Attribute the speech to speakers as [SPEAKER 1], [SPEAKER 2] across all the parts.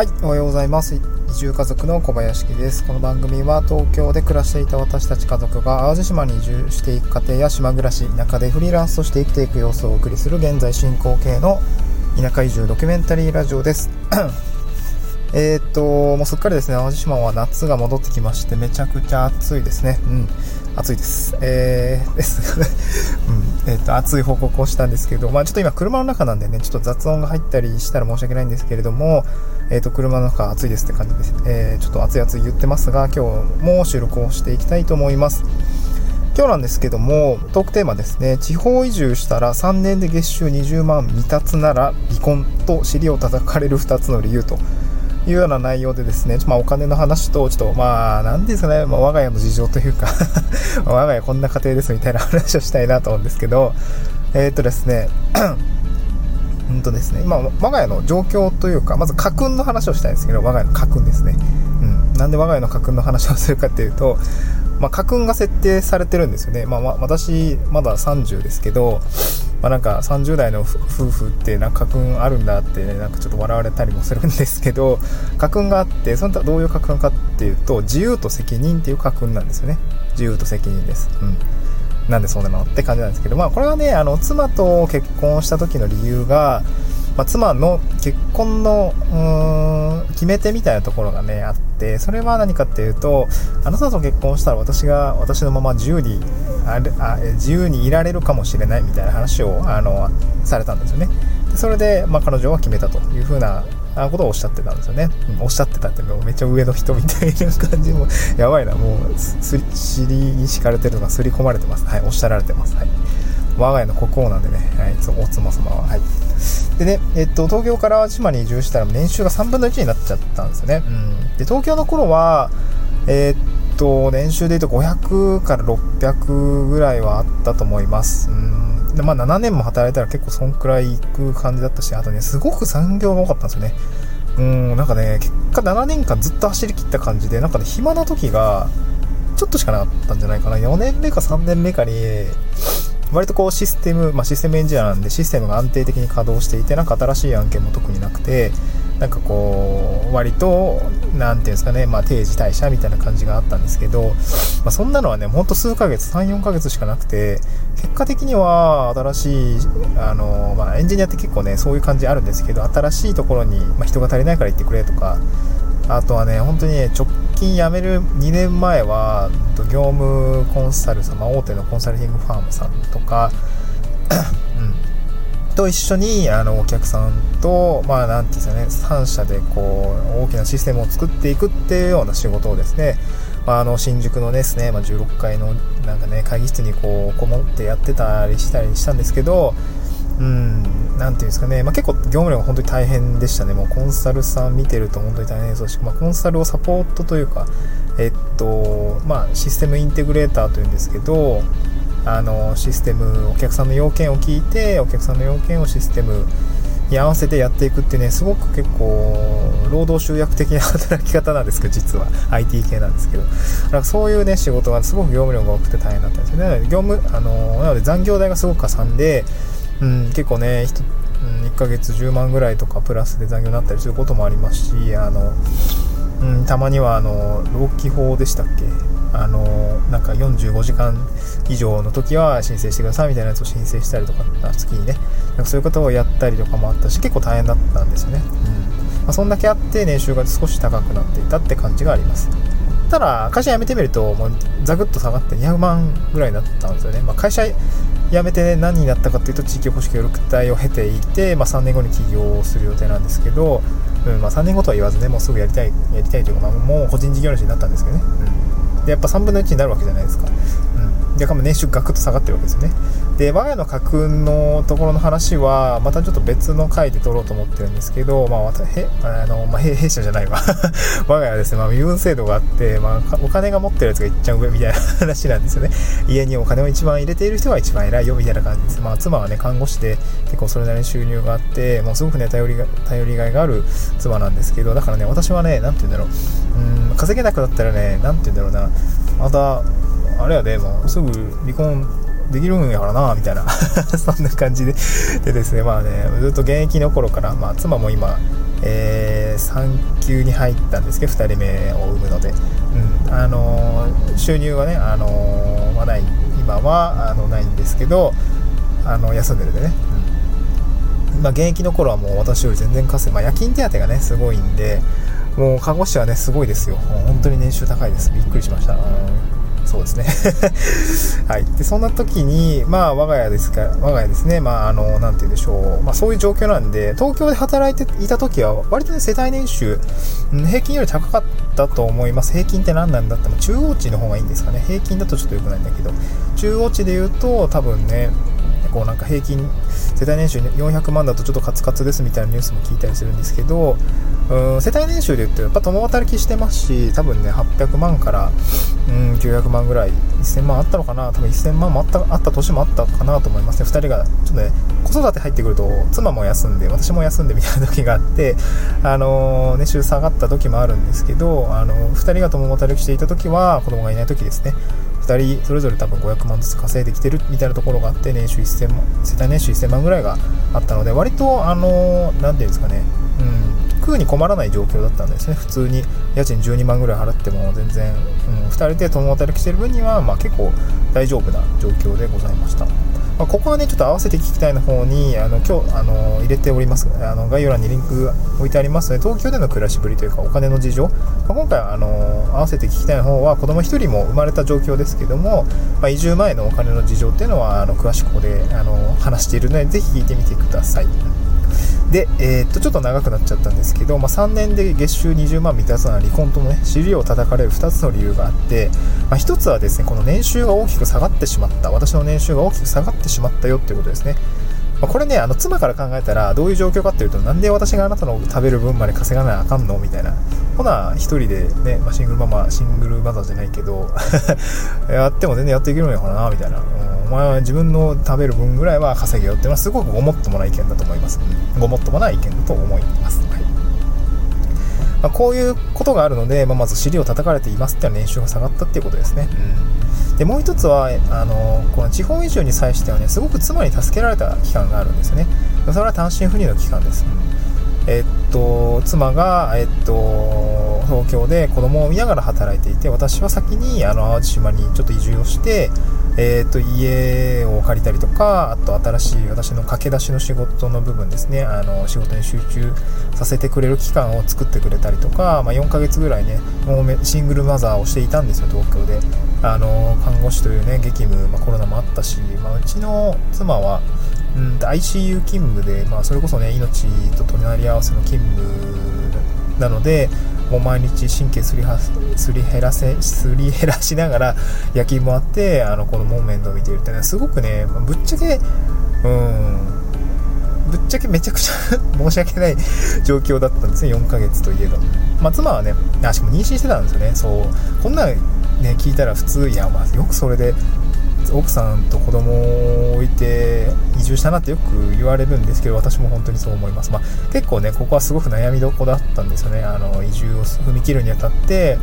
[SPEAKER 1] はい、おはようございます。移住家族の小林です。この番組は東京で暮らしていた私たち家族が淡路島に移住していく過程や島暮らし、田舎でフリーランスとして生きていく様子をお送りする現在進行形の田舎移住ドキュメンタリーラジオです。えーっと、もうすっかりですね、淡路島は夏が戻ってきまして、めちゃくちゃ暑いですね。うん、暑いです。えー、です。うん、えーっと、暑い報告をしたんですけど、まあちょっと今車の中なんでね、ちょっと雑音が入ったりしたら申し訳ないんですけれども、えっと、車の中暑いですって感じです。えー、ちょっと暑い暑い言ってますが、今日も収録をしていきたいと思います。今日なんですけども、トークテーマですね、地方移住したら3年で月収20万未達なら離婚と尻を叩かれる2つの理由というような内容でですね、まあ、お金の話と、ちょっと、まあ、なんですかね、まあ、我が家の事情というか 我が家こんな家庭ですみたいな話をしたいなと思うんですけど、えー、っとですね、うんとですね、今、我が家の状況というか、まず家訓の話をしたいんですけど、我が家の家訓ですね。うん。なんで我が家の家訓の話をするかっていうと、まあ、家訓が設定されてるんですよね。まあ、私、まだ30ですけど、まあ、なんか30代の夫婦ってなんか家訓あるんだってね、なんかちょっと笑われたりもするんですけど、家訓があって、その他どういう家訓かっていうと、自由と責任っていう家訓なんですよね。自由と責任です。うん。なんでそうなのって感じなんですけど、まあこれはね、あの、妻と結婚した時の理由が、まあ、妻の結婚の、うん、決め手みたいなところがね、あって、それは何かっていうと、あなたと結婚したら私が、私のまま自由に、あれあ自由にいられるかもしれないみたいな話を、あの、されたんですよね。でそれで、まあ彼女は決めたというふうな、ことをおっしゃってたんですよね。うん、おっしゃってたってもうめっちゃ上の人みたいな感じも、やばいな、もう、す、尻に敷かれてるのが刷り込まれてます。はい、おっしゃられてます。はい。我が家の国王なんでね、はい、お妻様は。はい。でね、えっと、東京から島に移住したら年収が3分の1になっちゃったんですよね。うん。で、東京の頃は、えー、っと、年収で言うと500から600ぐらいはあったと思います。うん。で、まあ7年も働いたら結構そんくらいいく感じだったし、あとね、すごく産業が多かったんですよね。うん、なんかね、結果7年間ずっと走り切った感じで、なんかね、暇な時が、ちょっとしかなかったんじゃないかな。4年目か3年目かに、割とこうシステム、まあ、システムエンジニアなんでシステムが安定的に稼働していてなんか新しい案件も特になくてなんかこう割と何ていうんですかね、まあ、定時退社みたいな感じがあったんですけど、まあ、そんなのはねほんと数ヶ月34ヶ月しかなくて結果的には新しいあの、まあ、エンジニアって結構ねそういう感じあるんですけど新しいところに、ま、人が足りないから行ってくれとかあとはね、本当にね、直近辞める2年前は、業務コンサルさん、まあ、大手のコンサルティングファームさんとか、うん、と一緒に、あの、お客さんと、まあ、なんていうんですかね、3社でこう、大きなシステムを作っていくっていうような仕事をですね、まあ、あの、新宿のですね、まあ、16階の、なんかね、会議室にこう、こもってやってたりしたりしたんですけど、うん、なんていうんですかね、まあ、結構業務量が本当に大変でしたね。もうコンサルさん見てると本当に大変そうし、まあ、コンサルをサポートというか、えっと、まあ、システムインテグレーターというんですけど、あの、システム、お客さんの要件を聞いて、お客さんの要件をシステムに合わせてやっていくってね、すごく結構、労働集約的な働き方なんですけど、実は。IT 系なんですけど。なんかそういうね、仕事がすごく業務量が多くて大変だったんですよね。業務、あの、なので残業代がすごくかさんで、うん、結構ね、うん、1ヶ月10万ぐらいとかプラスで残業になったりすることもありますし、あの、うん、たまにはあの、労基法でしたっけ？あの、なんか45時間以上の時は申請してくださいみたいなやつを申請したりとか、月にね、なんかそういうことをやったりとかもあったし、結構大変だったんですよね。うん。まあ、そんだけあって年収が少し高くなっていたって感じがあります。ただ、会社辞めてみると、もうザクッと下がって200万ぐらいになったんですよね。まあ、会社辞めて、ね、何になったかっていうと地域おこし協力隊を経ていて、まあ、3年後に起業する予定なんですけど、うんまあ、3年後とは言わずねもうすぐやりたいやりたいというか、まあ、もう個人事業主になったんですけどね、うん、でやっぱ3分の1になるわけじゃないですか、うん、でかも年収ガクッと下がってるわけですよね。で我が家の家訓のところの話はまたちょっと別の回で取ろうと思ってるんですけど、まあ、へあの、まあ、弊社じゃないわ。我が家はですね、まあ、身分制度があって、まあ、お金が持ってるやつがいっちゃう上みたいな話なんですよね。家にお金を一番入れている人が一番偉いよみたいな感じです。まあ、妻はね、看護師で結構それなりに収入があって、もうすごくね、頼りが、頼りがいがある妻なんですけど、だからね、私はね、なんて言うんだろう、うん、稼げなくなったらね、なんて言うんだろうな、また、あれやで、もうすぐ離婚できるんやからな、みたいな。そんな感じで。でですね、まあね、ずっと現役の頃から、まあ、妻も今、えー、3級に入ったんですけど2人目を産むので、うん。あのー、収入はね、あのー、まあ、ない。今はあのないんですけどあの休んでるんでね、うん。まあ、現役の頃はもう私より全然稼い、まあ、夜勤手当がねすごいんでもう看護師はねすごいですよ。本当に年収高いです。びっくりしました、うんそうですね はい。で、そんな時に、まあ、我が家ですか、我が家ですね、まあ、あの、なんて言うでしょう。まあ、そういう状況なんで、東京で働いていた時は、割とね、世帯年収、平均より高かったと思います。平均って何なんだっても、中央値の方がいいんですかね。平均だとちょっと良くないんだけど、中央値で言うと、多分ね、こうなんか平均世帯年収400万だとちょっとカツカツですみたいなニュースも聞いたりするんですけどうん世帯年収で言うとやっぱ共働きしてますし多分ね800万からうん900万ぐらい1000万あったのかな多分1000万もあったあった年もあったかなと思いますね。2人がちょっとね子育て入ってくると妻も休んで私も休んでみたいな時があってあのー、年収下がった時もあるんですけどあのー、2人が共働きしていた時は子供がいない時ですね。2人それぞれ多分500万ずつ稼いできてるみたいなところがあって年収1000万世帯年収1000万ぐらいがあったので割とあの何て言うんですかねうん食うに困らない状況だったんですね普通に家賃12万ぐらい払っても全然、うん、2人で共働きしてる分には、まあ、結構大丈夫な状況でございました。まあ、ここはね、ちょっと合わせて聞きたいの方に、あの、今日、あの、入れております。あの、概要欄にリンク置いてありますので、東京での暮らしぶりというか、お金の事情。まあ、今回、あの、合わせて聞きたいの方は、子供1人も生まれた状況ですけども、まあ、移住前のお金の事情っていうのは、あの、詳しくここで、あの、話しているので、ぜひ聞いてみてください。で、えー、っと、ちょっと長くなっちゃったんですけど、まあ、3年で月収20万満たすのは離婚とのね、尻を叩かれる2つの理由があって、まあ、1つはですね、この年収が大きく下がってしまった、私の年収が大きく下がってしまったよっていうことですね。ま、これね、あの、妻から考えたら、どういう状況かっていうと、なんで私があなたの食べる分まで稼がなあかんのみたいな。ほな、一人でね、まあ、シングルママ、シングルマザーじゃないけど やっても全然やっていけるのかな、みたいな。うんお前は自分の食べる分ぐらいは稼げよっていうのはすごくごもっともな意見だと思います。ごもっともな意見だと思います。はいまあ、こういうことがあるので、まあ、まず尻を叩かれていますっていうのは年収が下がったっていうことですね。うん、でもう一つはあのこの地方移住に際してはねすごく妻に助けられた期間があるんですよね。それは単身赴任の期間です。えっと妻が、えっと、東京で子供を見ながら働いていて私は先にあの淡路島にちょっと移住をしてえーと、家を借りたりとかあと新しい私の駆け出しの仕事の部分ですね。あの仕事に集中させてくれる期間を作ってくれたりとか、まあ、4ヶ月ぐらいねもうシングルマザーをしていたんですよ東京で。あの看護師というね激務、まあ、コロナもあったし、まあ、うちの妻はうん ICU 勤務で、まあ、それこそね命と隣り合わせの勤務なのでもう毎日神経すりはすり減らせすり減らしながら夜勤もあってあの子供を面倒見ているってねすごくねぶっちゃけうんぶっちゃけめちゃくちゃ 申し訳ない状況だったんですね4ヶ月といえど、まあ、妻はねあしかも妊娠してたんですよね。そうこんなね聞いたら普通いやまあよくそれで奥さんと子供を置いて移住したなってよく言われるんですけど私も本当にそう思います、まあ、結構ねここはすごく悩みどこだったんですよね。あの移住を踏み切るにあたって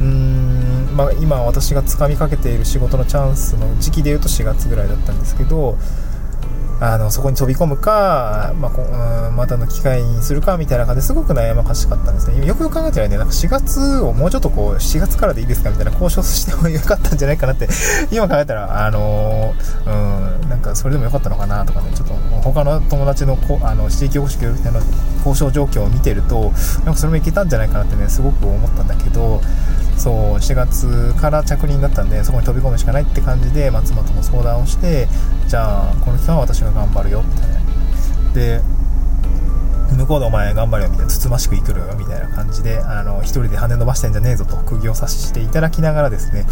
[SPEAKER 1] うーん、まあ、今私がつかみかけている仕事のチャンスの時期でいうと4月ぐらいだったんですけどあのそこに飛び込むか、まあ、こうんまたの機会にするかみたいな感じですごく悩ましかったんですね。よくよく考えたらね、なんか4月をもうちょっとこう、4月からでいいですかみたいな交渉してもよかったんじゃないかなって、今考えたら、あのうん、なんかそれでもよかったのかなとかね、ちょっと他の友達のこあの地域保守協力隊の交渉状況を見てると、なんかそれもいけたんじゃないかなってね、すごく思ったんだけど、そう4月から着任だったんでそこに飛び込むしかないって感じで松本も相談をしてじゃあこの期間は私が頑張るよみたいな。で向こうでお前頑張れよみたいな。つつましくいくる？よみたいな感じであの一人で羽伸ばしてんじゃねえぞと釘を刺していただきながらですね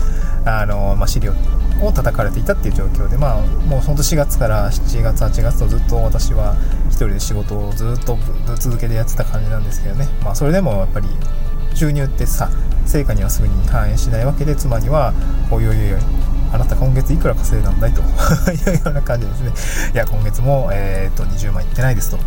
[SPEAKER 1] あの、まあ、資料を叩かれていたっていう状況でまあもうほんと4月から7月8月とずっと私は一人で仕事をずっと続けてやってた感じなんですけどね。まあそれでもやっぱり収入ってさ成果にはすぐに反映しないわけで妻にはおいおいおいあなた今月いくら稼いだんだいと いうような感じですね。いや今月も、えー、っと20万いってないですと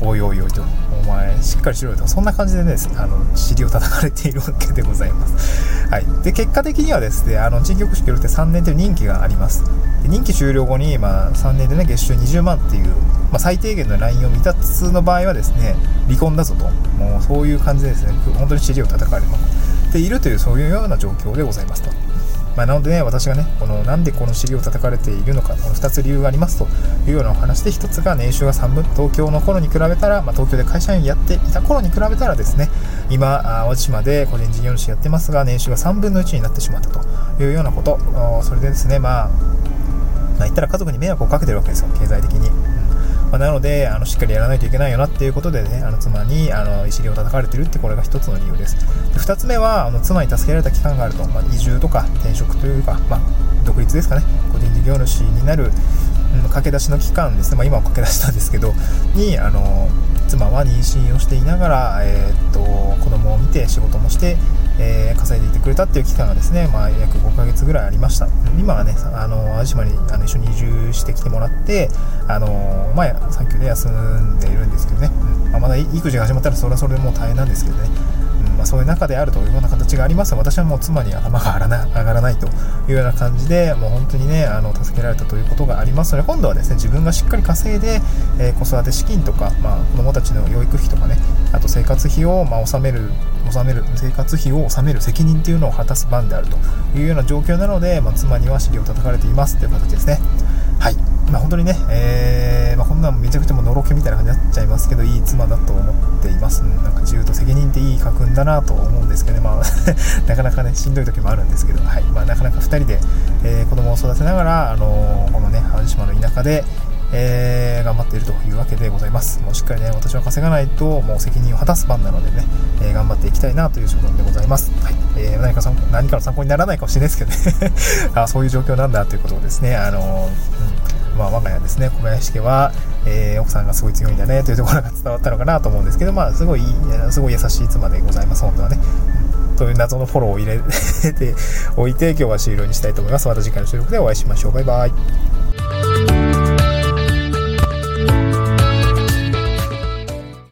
[SPEAKER 1] おいおいおいとお前しっかりしろよとそんな感じでねあの尻を叩かれているわけでございます。はい。で結果的にはですねあの地域おこし協力って3年という任期があります。で任期終了後に、まあ、3年でね月収20万っていう、まあ、最低限のラインを満たすの場合はですね離婚だぞと。もうそういう感じでですね本当に尻を叩かれます。ているというそういうような状況でございますと。まあ、なのでね、私がね、このなんでこの尻を叩かれているのか、この2つ理由がありますというようなお話で、1つが年収が3分、東京の頃に比べたら、まあ、東京で会社員やっていた頃に比べたらですね、今、淡路島で個人事業主やってますが、年収が3分の1になってしまったというようなこと、それでですね、まあ、まあ、言ったら家族に迷惑をかけてるわけですよ、経済的に。まあ、なのであのしっかりやらないといけないよなっていうことでねあの妻にあのい尻を叩かれてるってこれが1つの理由です。で2つ目はあの妻に助けられた期間があると、まあ、移住とか転職というか、まあ、独立ですかね。個人事業主になる、うん、駆け出しの期間ですね、まあ、今は駆け出しなんですけどにあの妻は妊娠をしていながら、えー、っと子供を見て仕事もしてえー、稼いでいてくれたっていう期間がですね、まあ、約5ヶ月ぐらいありました。今はね、あの、淡路島にあの一緒に移住してきてもらって、あの、まあ、産休で休んでいるんですけどね、うんまあ、まだ育児が始まったらそれはそれでもう大変なんですけどね、まあ、そういう中であるというような形があります私はもう妻に頭が上がらないというような感じで、もう本当にね、あの、助けられたということがありますので、今度はですね、自分がしっかり稼いで、えー、子育て資金とか、まあ、子供たちの養育費とかね、あと生活費を、まあ、納める納める生活費を納める責任っていうのを果たす番であるというような状況なので、まあ、妻には尻を叩かれていますという形ですね。はい。まあ、本当にね、えー、まあ、こんなんめちゃくちゃものろけみたいな感じになっちゃいますけど、いい妻だと思っています。なんか自由と責任っていい家訓だなと思うんですけどね、まあ なかなかね、しんどい時もあるんですけど、はい。まあ、なかなか2人で、えー、子供を育てながら、あのー、このね、淡路島の田舎で、えー、頑張っているというわけでございます。もうしっかりね、私は稼がないと、もう責任を果たす番なのでね、えー、頑張っていきたいなという所存でございます。はい。えー、何か参考何かの参考にならないかもしれないですけどね あ、そういう状況なんだということをですね、あのうん、まあ、我が家ですね、小林家は、えー、奥さんがすごい強いんだねというところが伝わったのかなと思うんですけど、まあ、すごい、すごい優しい妻でございます、本当はね。という謎のフォローを入れておいて、今日は終了にしたいと思います。また次回の収録でお会いしましょう。バイバイ。